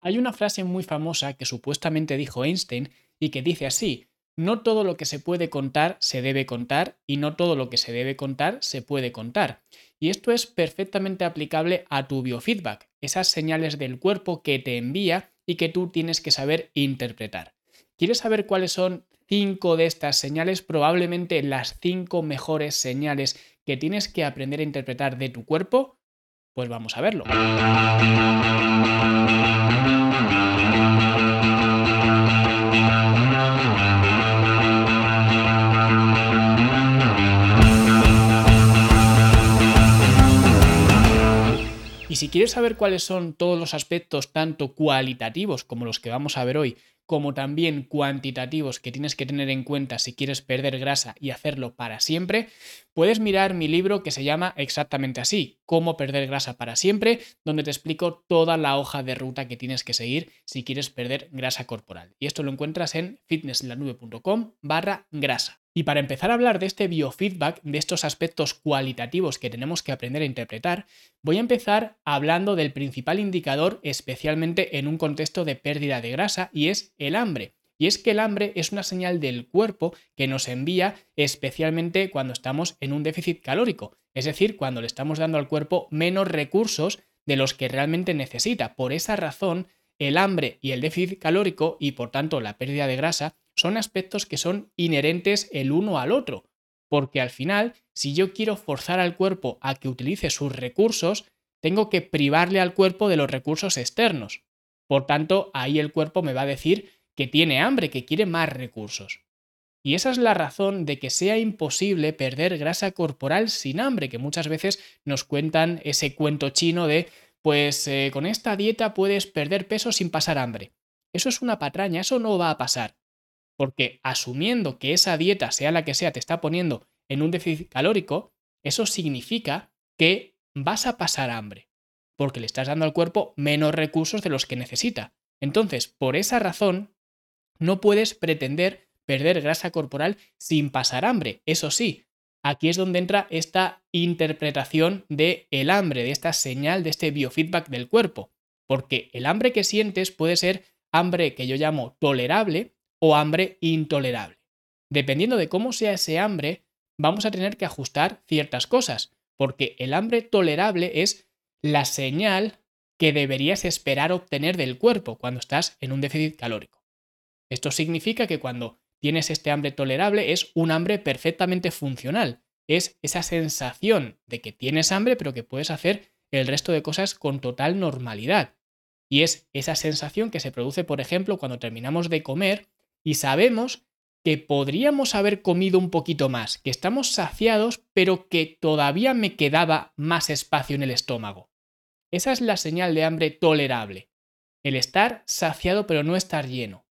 Hay una frase muy famosa que supuestamente dijo Einstein y que dice así, no todo lo que se puede contar se debe contar y no todo lo que se debe contar se puede contar. Y esto es perfectamente aplicable a tu biofeedback, esas señales del cuerpo que te envía y que tú tienes que saber interpretar. ¿Quieres saber cuáles son cinco de estas señales? Probablemente las cinco mejores señales que tienes que aprender a interpretar de tu cuerpo. Pues vamos a verlo. Quieres saber cuáles son todos los aspectos tanto cualitativos como los que vamos a ver hoy, como también cuantitativos que tienes que tener en cuenta si quieres perder grasa y hacerlo para siempre, puedes mirar mi libro que se llama exactamente así, Cómo perder grasa para siempre, donde te explico toda la hoja de ruta que tienes que seguir si quieres perder grasa corporal. Y esto lo encuentras en fitnesslanube.com barra grasa. Y para empezar a hablar de este biofeedback, de estos aspectos cualitativos que tenemos que aprender a interpretar, voy a empezar hablando del principal indicador, especialmente en un contexto de pérdida de grasa, y es el hambre. Y es que el hambre es una señal del cuerpo que nos envía especialmente cuando estamos en un déficit calórico, es decir, cuando le estamos dando al cuerpo menos recursos de los que realmente necesita. Por esa razón, el hambre y el déficit calórico y por tanto la pérdida de grasa son aspectos que son inherentes el uno al otro, porque al final, si yo quiero forzar al cuerpo a que utilice sus recursos, tengo que privarle al cuerpo de los recursos externos. Por tanto, ahí el cuerpo me va a decir que tiene hambre, que quiere más recursos. Y esa es la razón de que sea imposible perder grasa corporal sin hambre, que muchas veces nos cuentan ese cuento chino de, pues eh, con esta dieta puedes perder peso sin pasar hambre. Eso es una patraña, eso no va a pasar porque asumiendo que esa dieta, sea la que sea, te está poniendo en un déficit calórico, eso significa que vas a pasar hambre, porque le estás dando al cuerpo menos recursos de los que necesita. Entonces, por esa razón, no puedes pretender perder grasa corporal sin pasar hambre. Eso sí, aquí es donde entra esta interpretación de el hambre, de esta señal, de este biofeedback del cuerpo, porque el hambre que sientes puede ser hambre que yo llamo tolerable, o hambre intolerable. Dependiendo de cómo sea ese hambre, vamos a tener que ajustar ciertas cosas, porque el hambre tolerable es la señal que deberías esperar obtener del cuerpo cuando estás en un déficit calórico. Esto significa que cuando tienes este hambre tolerable es un hambre perfectamente funcional, es esa sensación de que tienes hambre pero que puedes hacer el resto de cosas con total normalidad. Y es esa sensación que se produce, por ejemplo, cuando terminamos de comer y sabemos que podríamos haber comido un poquito más, que estamos saciados, pero que todavía me quedaba más espacio en el estómago. Esa es la señal de hambre tolerable, el estar saciado pero no estar lleno.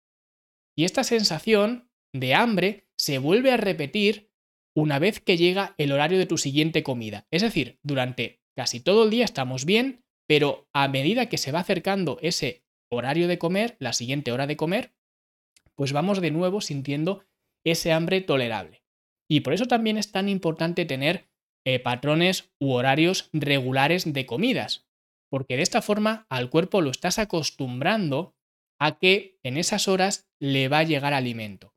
Y esta sensación de hambre se vuelve a repetir una vez que llega el horario de tu siguiente comida. Es decir, durante casi todo el día estamos bien, pero a medida que se va acercando ese horario de comer, la siguiente hora de comer, pues vamos de nuevo sintiendo ese hambre tolerable. Y por eso también es tan importante tener eh, patrones u horarios regulares de comidas, porque de esta forma al cuerpo lo estás acostumbrando a que en esas horas le va a llegar alimento.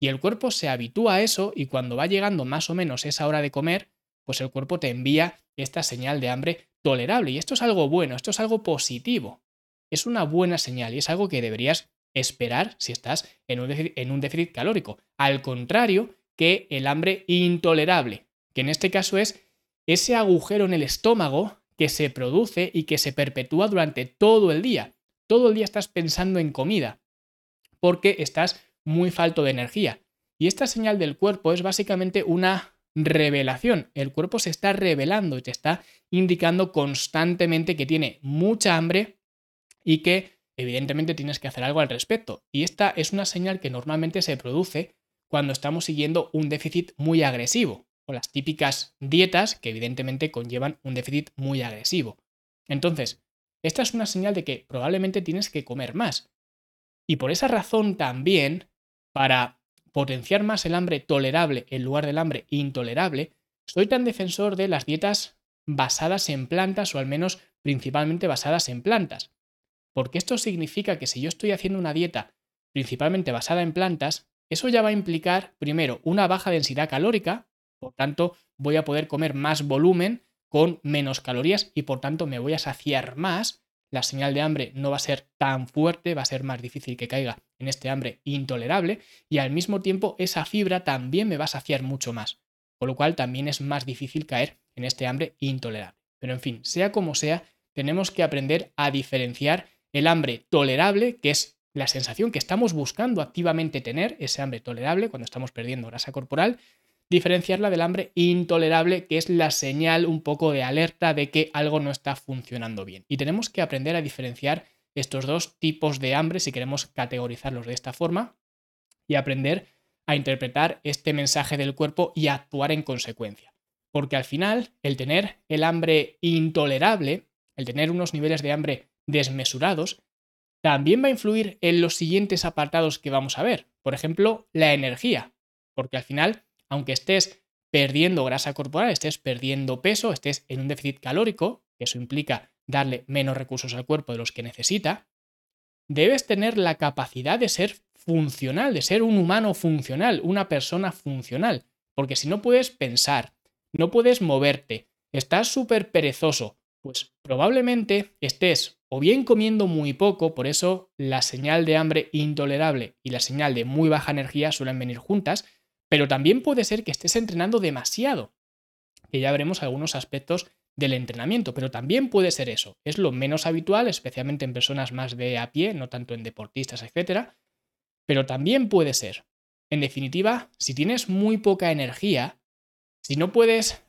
Y el cuerpo se habitúa a eso y cuando va llegando más o menos esa hora de comer, pues el cuerpo te envía esta señal de hambre tolerable. Y esto es algo bueno, esto es algo positivo. Es una buena señal y es algo que deberías esperar si estás en un, déficit, calórico. Al contrario que el hambre intolerable, que en este caso es ese agujero en el estómago que se produce y que se perpetúa durante todo el día. Todo el día estás pensando en comida porque estás muy falto de energía. Y esta señal del cuerpo es básicamente una revelación. El cuerpo se está revelando y te está indicando constantemente que tiene mucha hambre y que evidentemente tienes que hacer algo al respecto. Y esta es una señal que normalmente se produce cuando estamos siguiendo un déficit muy agresivo, o las típicas dietas que evidentemente conllevan un déficit muy agresivo. Entonces, esta es una señal de que probablemente tienes que comer más. Y por esa razón también, para potenciar más el hambre tolerable en lugar del hambre intolerable, soy tan defensor de las dietas basadas en plantas o al menos principalmente basadas en plantas. Porque esto significa que si yo estoy haciendo una dieta principalmente basada en plantas, eso ya va a implicar, primero, una baja densidad calórica, por tanto, voy a poder comer más volumen con menos calorías y por tanto me voy a saciar más. La señal de hambre no va a ser tan fuerte, va a ser más difícil que caiga en este hambre intolerable y al mismo tiempo esa fibra también me va a saciar mucho más, con lo cual también es más difícil caer en este hambre intolerable. Pero en fin, sea como sea, tenemos que aprender a diferenciar el hambre tolerable, que es la sensación que estamos buscando activamente tener, ese hambre tolerable cuando estamos perdiendo grasa corporal, diferenciarla del hambre intolerable, que es la señal un poco de alerta de que algo no está funcionando bien. Y tenemos que aprender a diferenciar estos dos tipos de hambre si queremos categorizarlos de esta forma y aprender a interpretar este mensaje del cuerpo y actuar en consecuencia. Porque al final, el tener el hambre intolerable, el tener unos niveles de hambre desmesurados, también va a influir en los siguientes apartados que vamos a ver. Por ejemplo, la energía. Porque al final aunque estés perdiendo grasa corporal, estés perdiendo peso, estés en un déficit calórico, que eso implica darle menos recursos al cuerpo de los que necesita, debes tener la capacidad de ser funcional, de ser un humano funcional, una persona funcional. Porque si no puedes pensar, no puedes moverte, estás súper perezoso, pues probablemente estés o bien comiendo muy poco, por eso la señal de hambre intolerable y la señal de muy baja energía suelen venir juntas, pero también puede ser que estés entrenando demasiado, que ya veremos algunos aspectos del entrenamiento, pero también puede ser eso. Es lo menos habitual, especialmente en personas más de a pie, no tanto en deportistas, etc. Pero también puede ser. En definitiva, si tienes muy poca energía, si no puedes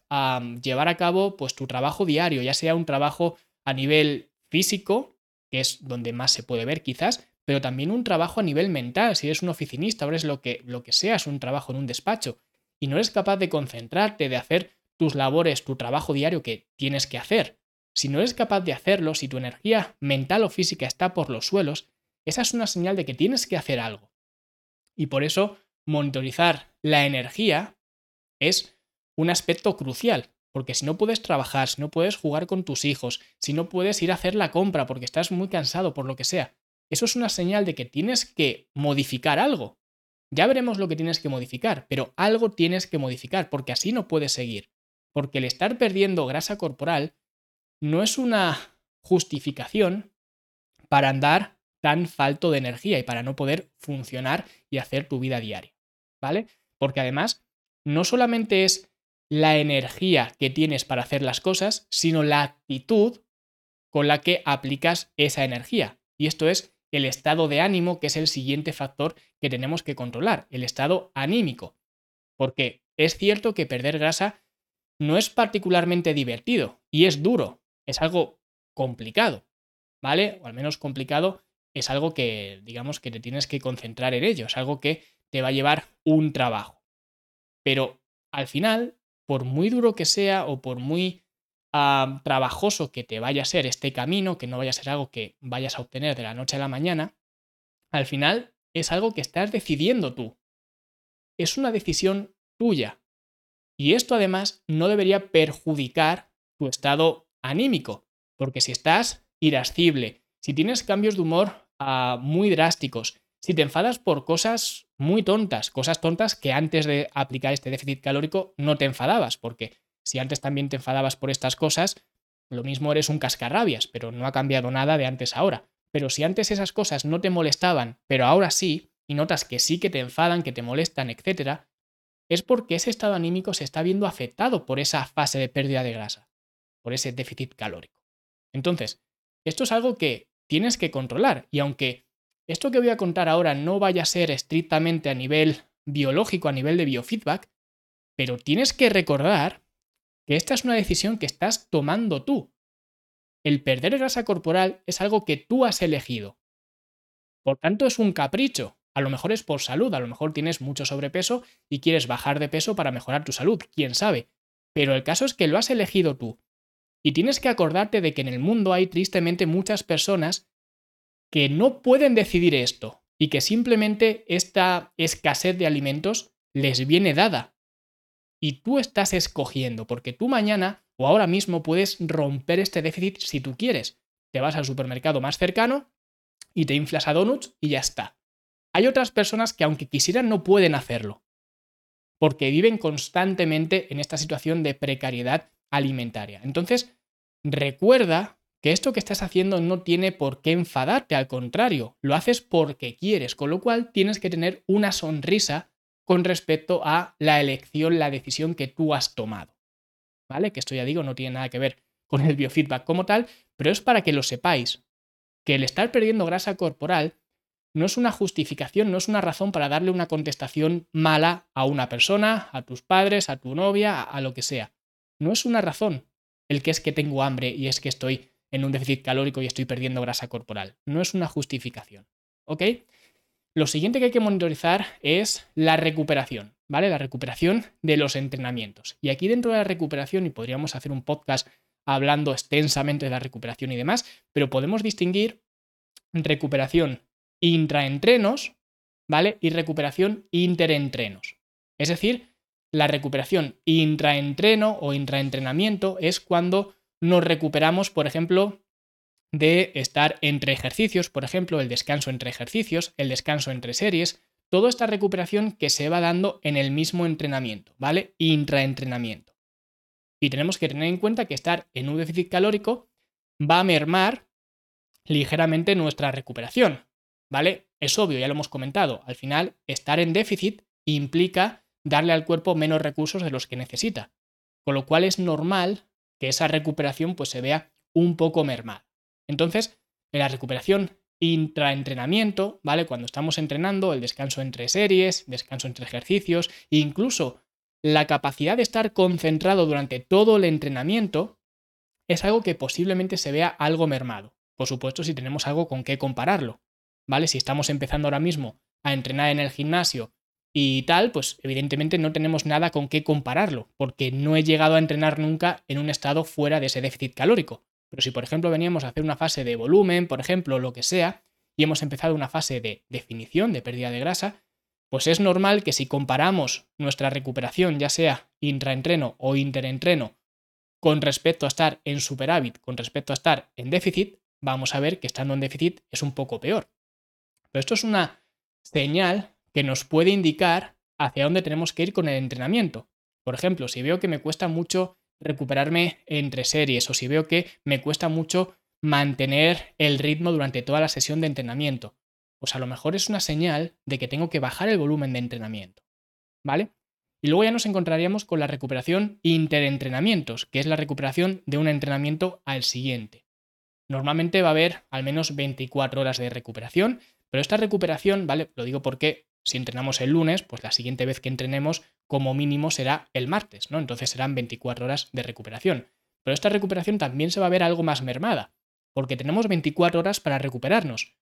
llevar a cabo pues, tu trabajo diario, ya sea un trabajo a nivel físico, que es donde más se puede ver quizás, pero también un trabajo a nivel mental. Si eres un oficinista, ahora es lo que, lo que seas, un trabajo en un despacho, y no eres capaz de concentrarte, de hacer tus labores, tu trabajo diario que tienes que hacer, si no eres capaz de hacerlo, si tu energía mental o física está por los suelos, esa es una señal de que tienes que hacer algo. Y por eso, monitorizar la energía es un aspecto crucial, porque si no puedes trabajar, si no puedes jugar con tus hijos, si no puedes ir a hacer la compra porque estás muy cansado por lo que sea, eso es una señal de que tienes que modificar algo. Ya veremos lo que tienes que modificar, pero algo tienes que modificar, porque así no puedes seguir. Porque el estar perdiendo grasa corporal no es una justificación para andar tan falto de energía y para no poder funcionar y hacer tu vida diaria. ¿Vale? Porque además, no solamente es la energía que tienes para hacer las cosas, sino la actitud con la que aplicas esa energía. Y esto es el estado de ánimo, que es el siguiente factor que tenemos que controlar, el estado anímico. Porque es cierto que perder grasa no es particularmente divertido y es duro, es algo complicado, ¿vale? O al menos complicado es algo que, digamos, que te tienes que concentrar en ello, es algo que te va a llevar un trabajo. Pero al final, por muy duro que sea o por muy trabajoso que te vaya a ser este camino, que no vaya a ser algo que vayas a obtener de la noche a la mañana, al final es algo que estás decidiendo tú. Es una decisión tuya. Y esto además no debería perjudicar tu estado anímico, porque si estás irascible, si tienes cambios de humor ah, muy drásticos, si te enfadas por cosas muy tontas, cosas tontas que antes de aplicar este déficit calórico no te enfadabas, porque si antes también te enfadabas por estas cosas, lo mismo eres un cascarrabias, pero no ha cambiado nada de antes a ahora. Pero si antes esas cosas no te molestaban, pero ahora sí, y notas que sí que te enfadan, que te molestan, etc., es porque ese estado anímico se está viendo afectado por esa fase de pérdida de grasa, por ese déficit calórico. Entonces, esto es algo que tienes que controlar, y aunque esto que voy a contar ahora no vaya a ser estrictamente a nivel biológico, a nivel de biofeedback, pero tienes que recordar que esta es una decisión que estás tomando tú. El perder grasa corporal es algo que tú has elegido. Por tanto, es un capricho. A lo mejor es por salud, a lo mejor tienes mucho sobrepeso y quieres bajar de peso para mejorar tu salud, quién sabe. Pero el caso es que lo has elegido tú. Y tienes que acordarte de que en el mundo hay tristemente muchas personas que no pueden decidir esto y que simplemente esta escasez de alimentos les viene dada y tú estás escogiendo, porque tú mañana o ahora mismo puedes romper este déficit si tú quieres, te vas al supermercado más cercano y te inflas a donuts y ya está. Hay otras personas que aunque quisieran no pueden hacerlo, porque viven constantemente en esta situación de precariedad alimentaria. Entonces, recuerda que esto que estás haciendo no tiene por qué enfadarte, al contrario, lo haces porque quieres, con lo cual tienes que tener una sonrisa con respecto a la elección, la decisión que tú has tomado. ¿Vale? Que esto ya digo, no tiene nada que ver con el biofeedback como tal, pero es para que lo sepáis, que el estar perdiendo grasa corporal no es una justificación, no es una razón para darle una contestación mala a una persona, a tus padres, a tu novia, a, lo que sea. No es una razón el que es que tengo hambre y es que estoy en un déficit calórico y estoy perdiendo grasa corporal. No es una justificación. ¿Ok? Lo siguiente que hay que monitorizar es la recuperación, ¿vale? La recuperación de los entrenamientos. Y aquí dentro de la recuperación, y podríamos hacer un podcast hablando extensamente de la recuperación y demás, pero podemos distinguir recuperación intraentrenos, ¿vale? Y recuperación interentrenos. Es decir, la recuperación intraentreno o intraentrenamiento es cuando nos recuperamos, por ejemplo, de estar entre ejercicios, por ejemplo, el descanso entre ejercicios, el descanso entre series, toda esta recuperación que se va dando en el mismo entrenamiento, ¿vale? Intraentrenamiento. Y tenemos que tener en cuenta que estar en un déficit calórico va a mermar ligeramente nuestra recuperación, ¿vale? Es obvio, ya lo hemos comentado, al final estar en déficit implica darle al cuerpo menos recursos de los que necesita, con lo cual es normal que esa recuperación pues se vea un poco mermada. Entonces, en la recuperación intraentrenamiento, ¿vale? Cuando estamos entrenando, el descanso entre series, descanso entre ejercicios, incluso la capacidad de estar concentrado durante todo el entrenamiento, es algo que posiblemente se vea algo mermado. Por supuesto, si tenemos algo con qué compararlo. ¿vale? Si estamos empezando ahora mismo a entrenar en el gimnasio y tal, pues evidentemente no tenemos nada con qué compararlo, porque no he llegado a entrenar nunca en un estado fuera de ese déficit calórico. Pero si, por ejemplo, veníamos a hacer una fase de volumen, por ejemplo, lo que sea, y hemos empezado una fase de definición, de pérdida de grasa, pues es normal que si comparamos nuestra recuperación, ya sea intraentreno o interentreno, con respecto a estar en superávit, con respecto a estar en déficit, vamos a ver que estando en déficit es un poco peor. Pero esto es una señal que nos puede indicar hacia dónde tenemos que ir con el entrenamiento. Por ejemplo, si veo que me cuesta mucho recuperarme entre series o si veo que me cuesta mucho mantener el ritmo durante toda la sesión de entrenamiento, pues a lo mejor es una señal de que tengo que bajar el volumen de entrenamiento. ¿Vale? Y luego ya nos encontraríamos con la recuperación interentrenamientos, que es la recuperación de un entrenamiento al siguiente. Normalmente va a haber al menos 24 horas de recuperación, pero esta recuperación, ¿vale? Lo digo porque si entrenamos el lunes, pues la siguiente vez que entrenemos como mínimo será el martes, ¿no? Entonces serán 24 horas de recuperación. Pero esta recuperación también se va a ver algo más mermada, porque tenemos 24 horas para recuperarnos.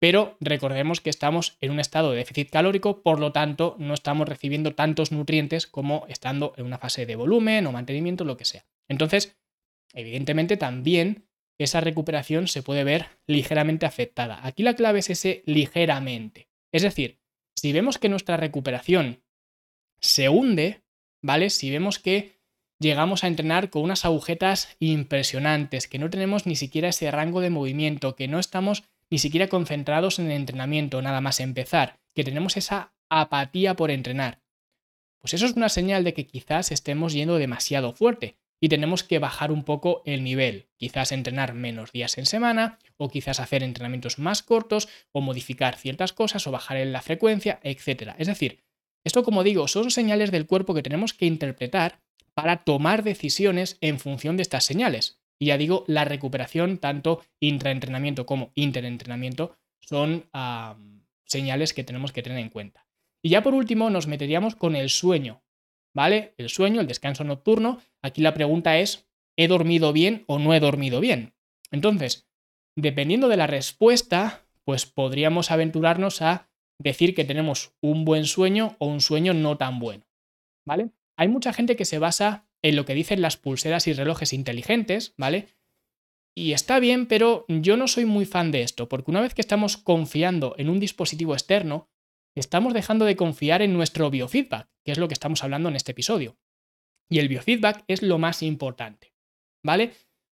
Pero recordemos que estamos en un estado de déficit calórico, por lo tanto no estamos recibiendo tantos nutrientes como estando en una fase de volumen o mantenimiento, lo que sea. Entonces, evidentemente también esa recuperación se puede ver ligeramente afectada. Aquí la clave es ese ligeramente. Es decir, si vemos que nuestra recuperación se hunde, ¿vale? Si vemos que llegamos a entrenar con unas agujetas impresionantes, que no tenemos ni siquiera ese rango de movimiento, que no estamos ni siquiera concentrados en el entrenamiento, nada más empezar, que tenemos esa apatía por entrenar. Pues eso es una señal de que quizás estemos yendo demasiado fuerte, y tenemos que bajar un poco el nivel, quizás entrenar menos días en semana o quizás hacer entrenamientos más cortos o modificar ciertas cosas o bajar en la frecuencia, etc. Es decir, esto como digo, son señales del cuerpo que tenemos que interpretar para tomar decisiones en función de estas señales. Y ya digo, la recuperación, tanto intraentrenamiento como interentrenamiento, son señales que tenemos que tener en cuenta. Y ya por último nos meteríamos con el sueño, ¿vale? El sueño, el descanso nocturno. Aquí la pregunta es, ¿he dormido bien o no he dormido bien? Entonces, dependiendo de la respuesta, pues podríamos aventurarnos a decir que tenemos un buen sueño o un sueño no tan bueno, ¿vale? Hay mucha gente que se basa en lo que dicen las pulseras y relojes inteligentes, ¿vale? Y está bien, pero yo no soy muy fan de esto, porque una vez que estamos confiando en un dispositivo externo, estamos dejando de confiar en nuestro biofeedback, que es lo que estamos hablando en este episodio. Y el biofeedback es lo más importante, ¿vale?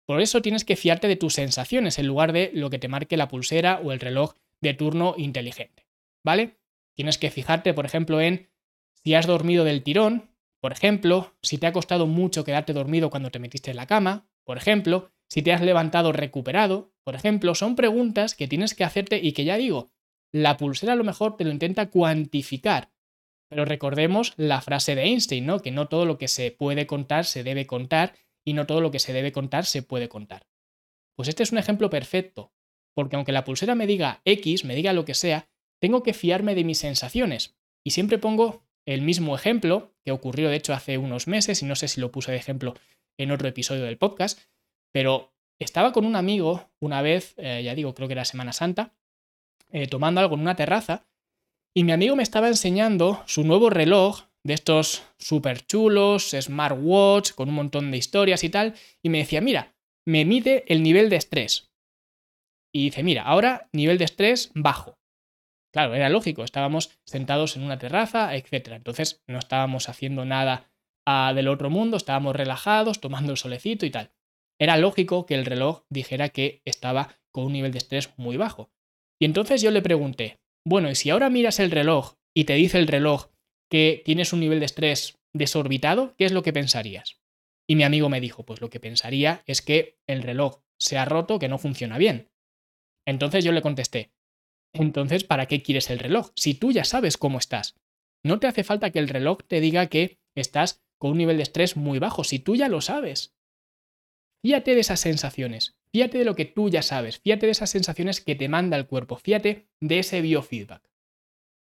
Por eso tienes que fiarte de tus sensaciones en lugar de lo que te marque la pulsera o el reloj de turno inteligente. ¿Vale? Tienes que fijarte, por ejemplo, en si has dormido del tirón, por ejemplo, si te ha costado mucho quedarte dormido cuando te metiste en la cama, por ejemplo, si te has levantado recuperado, por ejemplo, son preguntas que tienes que hacerte y que ya digo, la pulsera a lo mejor te lo intenta cuantificar. Pero recordemos la frase de Einstein, ¿no? Que no todo lo que se puede contar se debe contar y no todo lo que se debe contar se puede contar. Pues este es un ejemplo perfecto, porque aunque la pulsera me diga X, me diga lo que sea, tengo que fiarme de mis sensaciones. Y siempre pongo el mismo ejemplo, que ocurrió de hecho hace unos meses, y no sé si lo puse de ejemplo en otro episodio del podcast, pero estaba con un amigo una vez, eh, ya digo, creo que era Semana Santa, eh, tomando algo en una terraza, y mi amigo me estaba enseñando su nuevo reloj de estos súper chulos, smartwatch, con un montón de historias y tal, y me decía, mira, me mide el nivel de estrés. Y dice, mira, ahora nivel de estrés bajo. Claro, era lógico, estábamos sentados en una terraza, etc. Entonces no estábamos haciendo nada ah, del otro mundo, estábamos relajados, tomando el solecito y tal. Era lógico que el reloj dijera que estaba con un nivel de estrés muy bajo. Y entonces yo le pregunté, bueno, ¿y si ahora miras el reloj y te dice el reloj que tienes un nivel de estrés desorbitado, qué es lo que pensarías? Y mi amigo me dijo, pues lo que pensaría es que el reloj se ha roto, que no funciona bien. Entonces yo le contesté, entonces, ¿para qué quieres el reloj? Si tú ya sabes cómo estás. No te hace falta que el reloj te diga que estás con un nivel de estrés muy bajo, si tú ya lo sabes. Fíate de esas sensaciones, fíate de lo que tú ya sabes, fíate de esas sensaciones que te manda el cuerpo, fíate de ese biofeedback.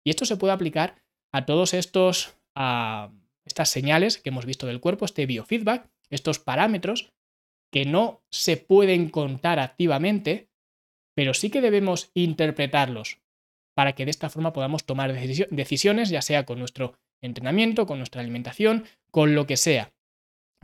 Y esto se puede aplicar a todos estos, a estas señales que hemos visto del cuerpo, este biofeedback, estos parámetros que no se pueden contar activamente, pero sí que debemos interpretarlos para que de esta forma podamos tomar decisiones, ya sea con nuestro entrenamiento, con nuestra alimentación, con lo que sea.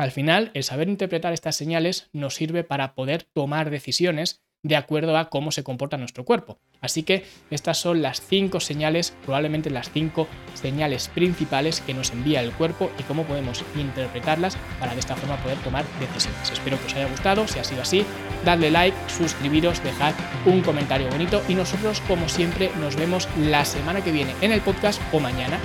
Al final, el saber interpretar estas señales nos sirve para poder tomar decisiones de acuerdo a cómo se comporta nuestro cuerpo. Así que estas son las cinco señales, probablemente las cinco señales principales que nos envía el cuerpo y cómo podemos interpretarlas para de esta forma poder tomar decisiones. Espero que os haya gustado, si ha sido así, dadle like, suscribiros, dejad un comentario bonito y nosotros como siempre nos vemos la semana que viene en el podcast o mañana